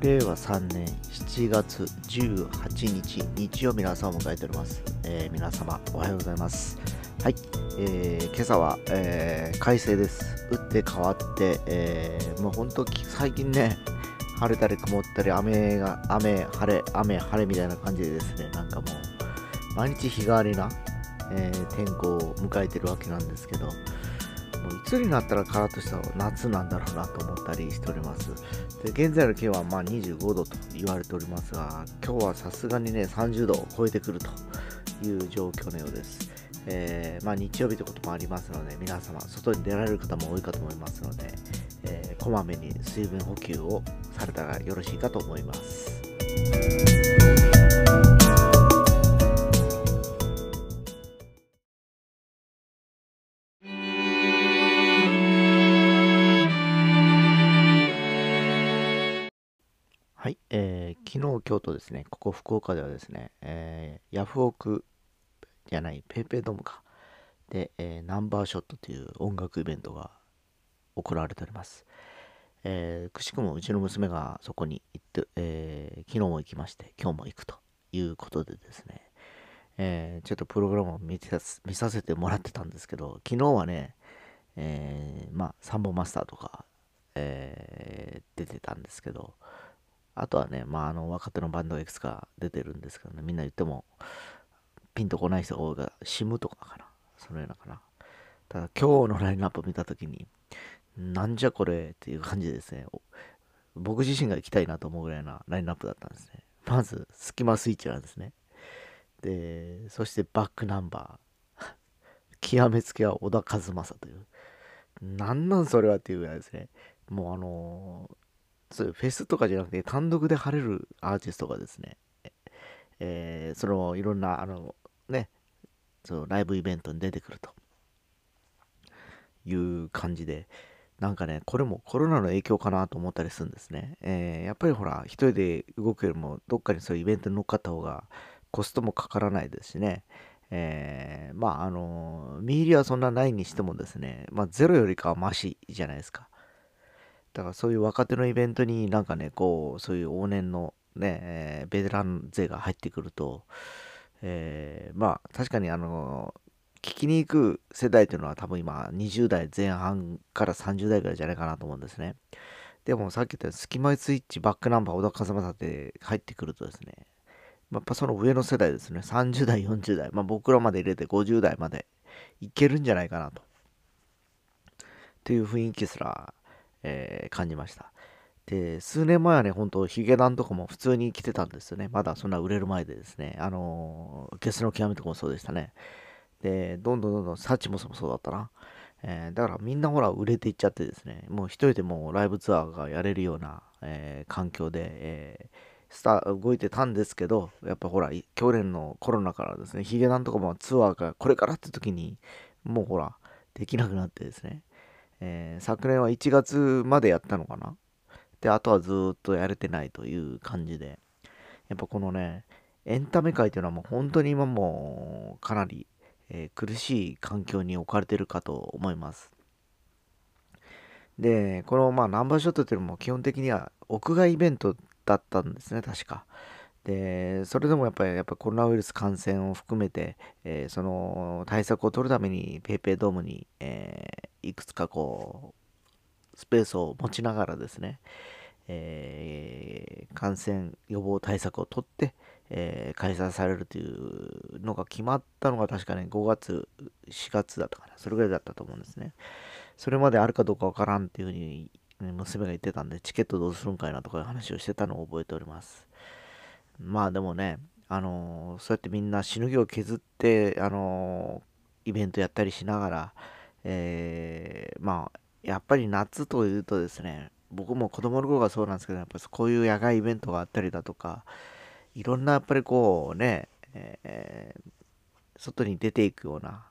令和3年7月18日日曜日の朝を迎えております、えー皆様おはようございます。はい、えー今朝は、えー快晴です。打って変わって、えーもう本当最近ね晴れたり曇ったり雨が雨晴れ雨晴れみたいな感じでですねなんかもう毎日日替わりな、え天候を迎えてるわけなんですけどもういつになったらカラッとした夏なんだろうなと思ったりしております。で現在の気温はまあ25度と言われておりますが、今日はさすがにね30度を超えてくるという状況のようです。えーまあ、日曜日ということもありますので、皆様、外に出られる方も多いかと思いますので、えーこまめに水分補給をされたらよろしいかと思います。ですね、ここ福岡ではですね、えーヤフオクじゃない、ペイペイドームか、で、えーナンバーショットという音楽イベントが行われております。えーくしくもうちの娘がそこに行って、えー昨日も行きまして、今日も行くということでですね、えーちょっとプログラムを見てさ見させてもらってたんですけど、昨日はね、えーまあ、サンボマスターとか、えー出てたんですけど、あとはね、まあ、あの若手のバンドがいくつか出てるんですけどね、みんな言ってもピンとこない人が多いが、シムとかかな、そのようなかな。ただ、今日のラインナップ見たときに、なんじゃこれっていう感じでですね、僕自身が行きたいなと思うぐらいなラインナップだったんですね。まず、スキマスイッチなんですね。で、そしてバックナンバー。極めつけは小田和正という。なんなんそれはっていうぐらいですね。もうあのーそういうフェスとかじゃなくて単独で晴れるアーティストがですね、えーそのいろんなあのねそのライブイベントに出てくると。いう感じでなんかねこれもコロナの影響かなと思ったりするんですね、えーやっぱりほら一人で動くよりもどっかにそういうイベントに乗っかった方がコストもかからないですしね。えーまああの見入りはそんなないにしてもですねまあゼロよりかはマシじゃないですか。だからそういう若手のイベントになんかね、こう、そういう往年のね、えーベテラン勢が入ってくると、えーまあ確かにあの、聞きに行く世代というのは多分今20代前半から30代ぐらいじゃないかなと思うんですね。でもさっき言ったようにスキマイスイッチ、バックナンバー、小田和正って入ってくるとですね、やっぱその上の世代ですね、30代、40代、まあ僕らまで入れて50代までいけるんじゃないかなと。っていう雰囲気すら、えー感じました。で、数年前はね、本当ヒゲダンとかも普通に着てたんですよね。まだそんな売れる前でですね。あのーゲスの極みとかもそうでしたね。で、どんどんどんどんサチモスもそうだったな。えーだからみんなほら売れていっちゃってですね、もう一人でもライブツアーがやれるような、えー環境で、えスター動いてたんですけど、やっぱほら、去年のコロナからですね、ヒゲダンとかもツアーがこれからって時に、もうほら、できなくなってですね、えー昨年は1月までやったのかな？で、あとはずっとやれてないという感じで、やっぱこのね、エンタメ界というのはもう本当に今もかなり、えー苦しい環境に置かれてるかと思います。で、このまあナンバーショットっていうのも基本的には屋外イベントだったんですね、確か。で、それでもやっぱりやっぱコロナウイルス感染を含めて、えーその対策を取るために PayPay ドームに、えいくつかこうスペースを持ちながらですね、えー感染予防対策をとって、えー開催されるというのが決まったのが確かね5月4月だったかなそれぐらいだったと思うんですね。それまであるかどうかわからんっていうふうに娘が言ってたんでチケットどうするんかいなとかいう話をしてたのを覚えております。まあでもねあのそうやってみんなしのぎを削ってあのイベントやったりしながらえーまあやっぱり夏というとですね僕も子供の頃がそうなんですけどやっぱこういう野外イベントがあったりだとかいろんなやっぱりこうね、えー外に出ていくような、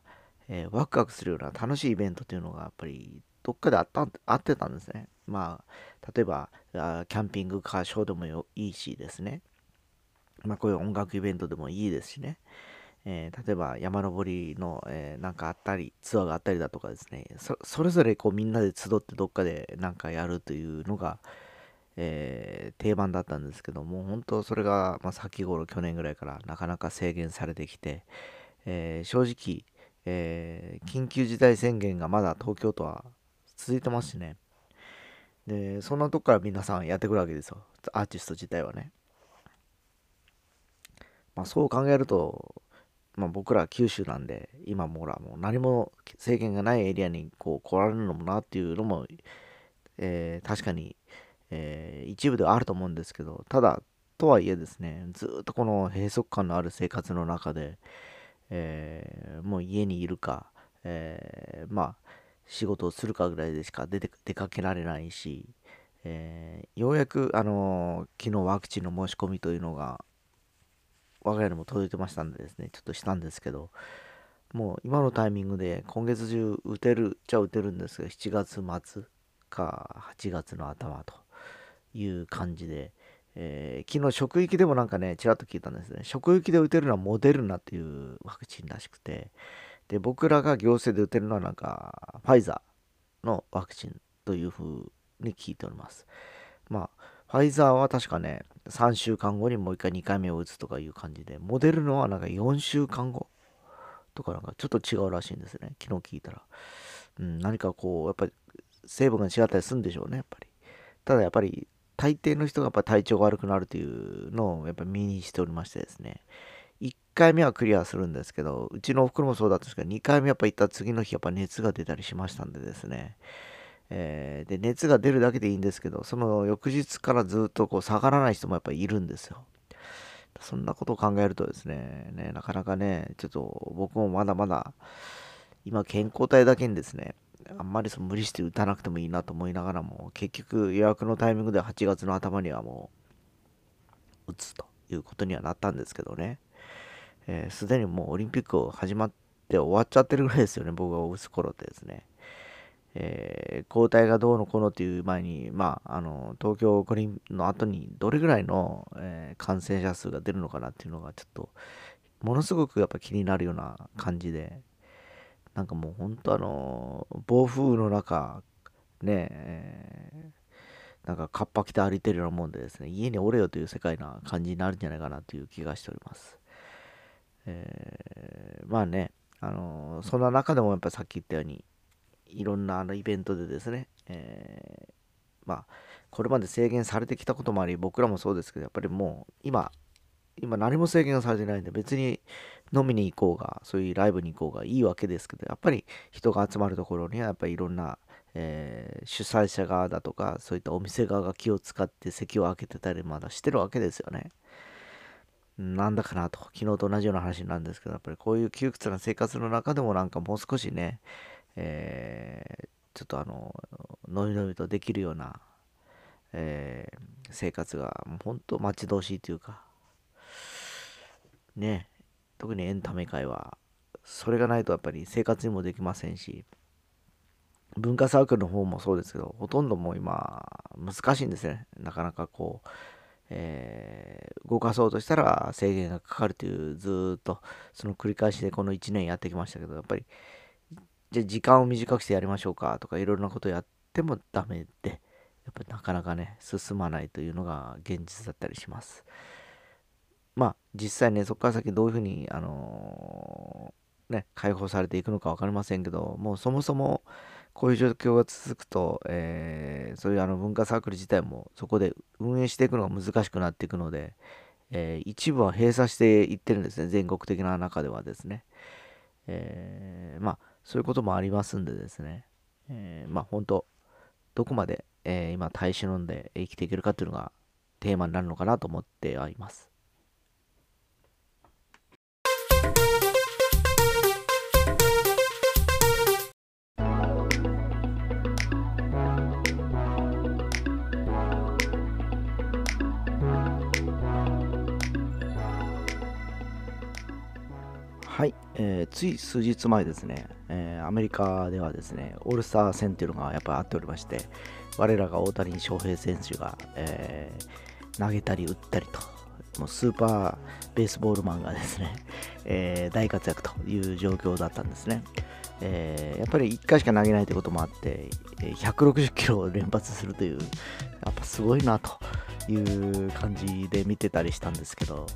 えーワクワクするような楽しいイベントというのがやっぱりどっかであったあってたんですね。まあ例えばキャンピングカーショーでもいいしですね。まあこういう音楽イベントでもいいですしね。えー例えば山登りの、えーなんかあったりツアーがあったりだとかですね。それぞれこうみんなで集ってどっかでなんかやるというのが、えー、定番だったんですけども本当それが、まあ、先頃去年ぐらいからなかなか制限されてきて、え、正直、え緊急事態宣言がまだ東京都は続いてますしね。でそんなとこから皆さんやってくるわけですよ。アーティスト自体はね。まあそう考えるとまあ、僕ら九州なんで今もほらもう何も制限がないエリアにこう来られるのもなっていうのも、えー、確かに、えー、一部ではあると思うんですけどただとはいえですねずっとこの閉塞感のある生活の中で、えー、もう家にいるか、えまあ仕事をするかぐらいでしか出て出かけられないし、えようやく、あの昨日ワクチンの申し込みというのが我が家にも届いてましたんでですね、ちょっとしたんですけど、もう今のタイミングで今月中打てるっちゃ打てるんですが、7月末か8月の頭という感じで、えー、昨日職域でもなんかね、ちらっと聞いたんですね。職域で打てるのはモデルナっていうワクチンらしくて、で、僕らが行政で打てるのはなんか、ファイザーのワクチンというふうに聞いております。まあ、ファイザーは確かね、3週間後にもう一回2回目を打つとかいう感じで、モデルナはなんか4週間後とかなんかちょっと違うらしいんですね。昨日聞いたら。うん、何かこう、やっぱり成分が違ったりするんでしょうね、やっぱり。ただやっぱり、大抵の人がやっぱ体調が悪くなるというのをやっぱ身にしておりましてですね。1回目はクリアするんですけど、うちのお袋もそうだったんですけど、2回目やっぱ行った次の日やっぱ熱が出たりしましたんでですね。えー、で熱が出るだけでいいんですけどその翌日からずっとこう下がらない人もやっぱりいるんですよ。そんなことを考えるとですねねなかなかねちょっと僕もまだまだ今健康体だけにですねあんまりその無理して打たなくてもいいなと思いながらも結局予約のタイミングで8月の頭にはもう打つということにはなったんですけどね。すで、えー、にもうオリンピックを始まって終わっちゃってるぐらいですよね僕が打つ頃ってですね。えー、抗体がどうのこうのっていう前に、まあ、あの東京五輪の後にどれぐらいの、えー、感染者数が出るのかなっていうのがちょっとものすごくやっぱ気になるような感じでなんかもう本当あの暴風雨の中ねえー、なんかカッパ着て歩いてるようなもんでですね家におれよという世界な感じになるんじゃないかなという気がしております、えー、まあねあのそんな中でもやっぱさっき言ったようにいろんなあのイベントでですね、えー、まあ、これまで制限されてきたこともあり、僕らもそうですけど、やっぱりもう今、今何も制限がされてないんで、別に飲みに行こうが、そういうライブに行こうがいいわけですけど、やっぱり人が集まるところには、やっぱりいろんな、えー、主催者側だとか、そういったお店側が気を使って席を開けてたりまだしてるわけですよね。なんだかなと、昨日と同じような話なんですけど、やっぱりこういう窮屈な生活の中でもなんかもう少しね、えー、ちょっとあの、のびのびとできるような、えー、生活が、本当待ち遠しいというか、ね、特にエンタメ界は、それがないとやっぱり生活にもできませんし、文化サークルの方もそうですけど、ほとんどもう今、難しいんですね。なかなかこう、えー、動かそうとしたら制限がかかるという、ずっとその繰り返しでこの1年やってきましたけど、やっぱりじゃあ時間を短くしてやりましょうかとかいろんなことやってもダメで、やっぱなかなかね、進まないというのが現実だったりします。まあ実際ね、そこから先どういうふうに、あのー、ね、解放されていくのか分かりませんけど、もうそもそもこういう状況が続くと、えー、そういうあの文化サークル自体もそこで運営していくのが難しくなっていくので、えー、一部は閉鎖していってるんですね、全国的な中ではですね。えー、まあそういうこともありますんでですね、えー、まあ本当、どこまで、えー、今耐え忍んで生きていけるかっていうのがテーマになるのかなと思ってはいます。はい、えー、つい数日前ですね、えー、アメリカではですね、オールスター戦っていうのがやっぱりあっておりまして、我らが大谷翔平選手が、えー、投げたり打ったりと、もうスーパーベースボールマンがですね、え大活躍という状況だったんですね。え、やっぱり1回しか投げないということもあって、160キロを連発するという、やっぱすごいなという感じで見てたりしたんですけど、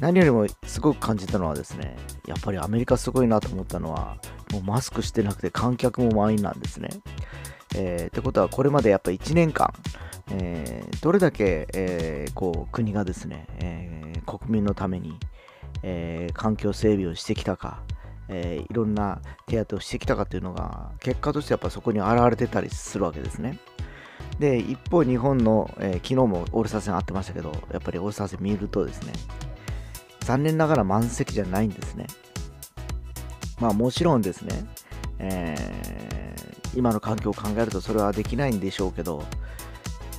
何よりもすごく感じたのはですね、やっぱりアメリカすごいなと思ったのは、もうマスクしてなくて観客も満員なんですね。えー、ってことは、これまでやっぱ1年間、えー、どれだけ、えー、こう国がですね、えー、国民のために、え環境整備をしてきたか、えいろんな手当をしてきたかというのが結果としてやっぱそこに現れてたりするわけですね。で一方日本の、え昨日もオールスター戦あってましたけどやっぱりオールスター戦見るとですね残念ながら満席じゃないんですね。まあもちろんですね、えー、今の環境を考えるとそれはできないんでしょうけど、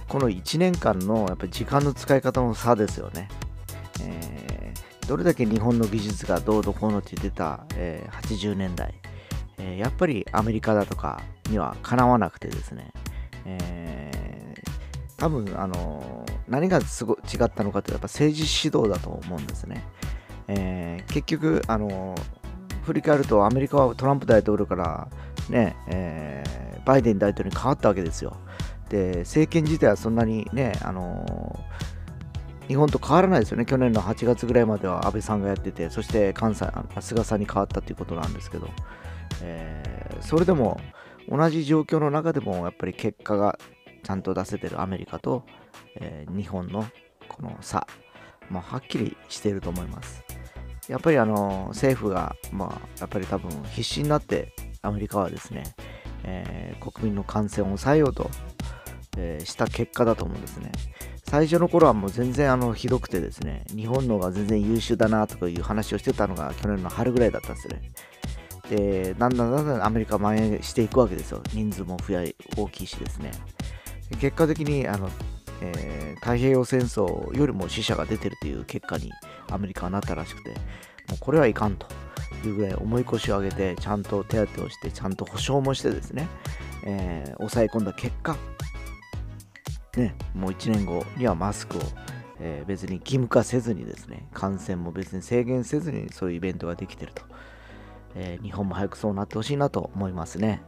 この1年間のやっぱり時間の使い方の差ですよね。えー、どれだけ日本の技術がどうどこうのって言ってた、えー、80年代、えー、やっぱりアメリカだとかにはかなわなくてですね、えー、多分あの何がすご違ったのかというとやっぱ政治指導だと思うんですね。えー、結局あの振り返るとアメリカはトランプ大統領からね、えー、バイデン大統領に変わったわけですよ。で政権自体はそんなにね、あの日本と変わらないですよね。去年の8月ぐらいまでは安倍さんがやってて、そして菅さんに変わったということなんですけど、えー、それでも同じ状況の中でもやっぱり結果がちゃんと出せてるアメリカと、えー、日本のこの差、まあ、はっきりしていると思います。やっぱりあの政府が、まあ、やっぱり多分必死になってアメリカはですね、えー、国民の感染を抑えようと、えー、した結果だと思うんですね。最初の頃はもう全然あのひどくてですね、日本の方が全然優秀だなとかいう話をしてたのが去年の春ぐらいだったんですね。で、だんだんだんだんアメリカ蔓延していくわけですよ。人数も増や大きいしですね。結果的にあの、えー、太平洋戦争よりも死者が出てるという結果にアメリカはなったらしくて、もうこれはいかんというぐらい重い腰を上げて、ちゃんと手当てをして、ちゃんと保証もしてですね、えー、抑え込んだ結果、ね、もう1年後にはマスクを、えー、別に義務化せずにですね、感染も別に制限せずにそういうイベントができてると。えー、日本も早くそうなってほしいなと思いますね。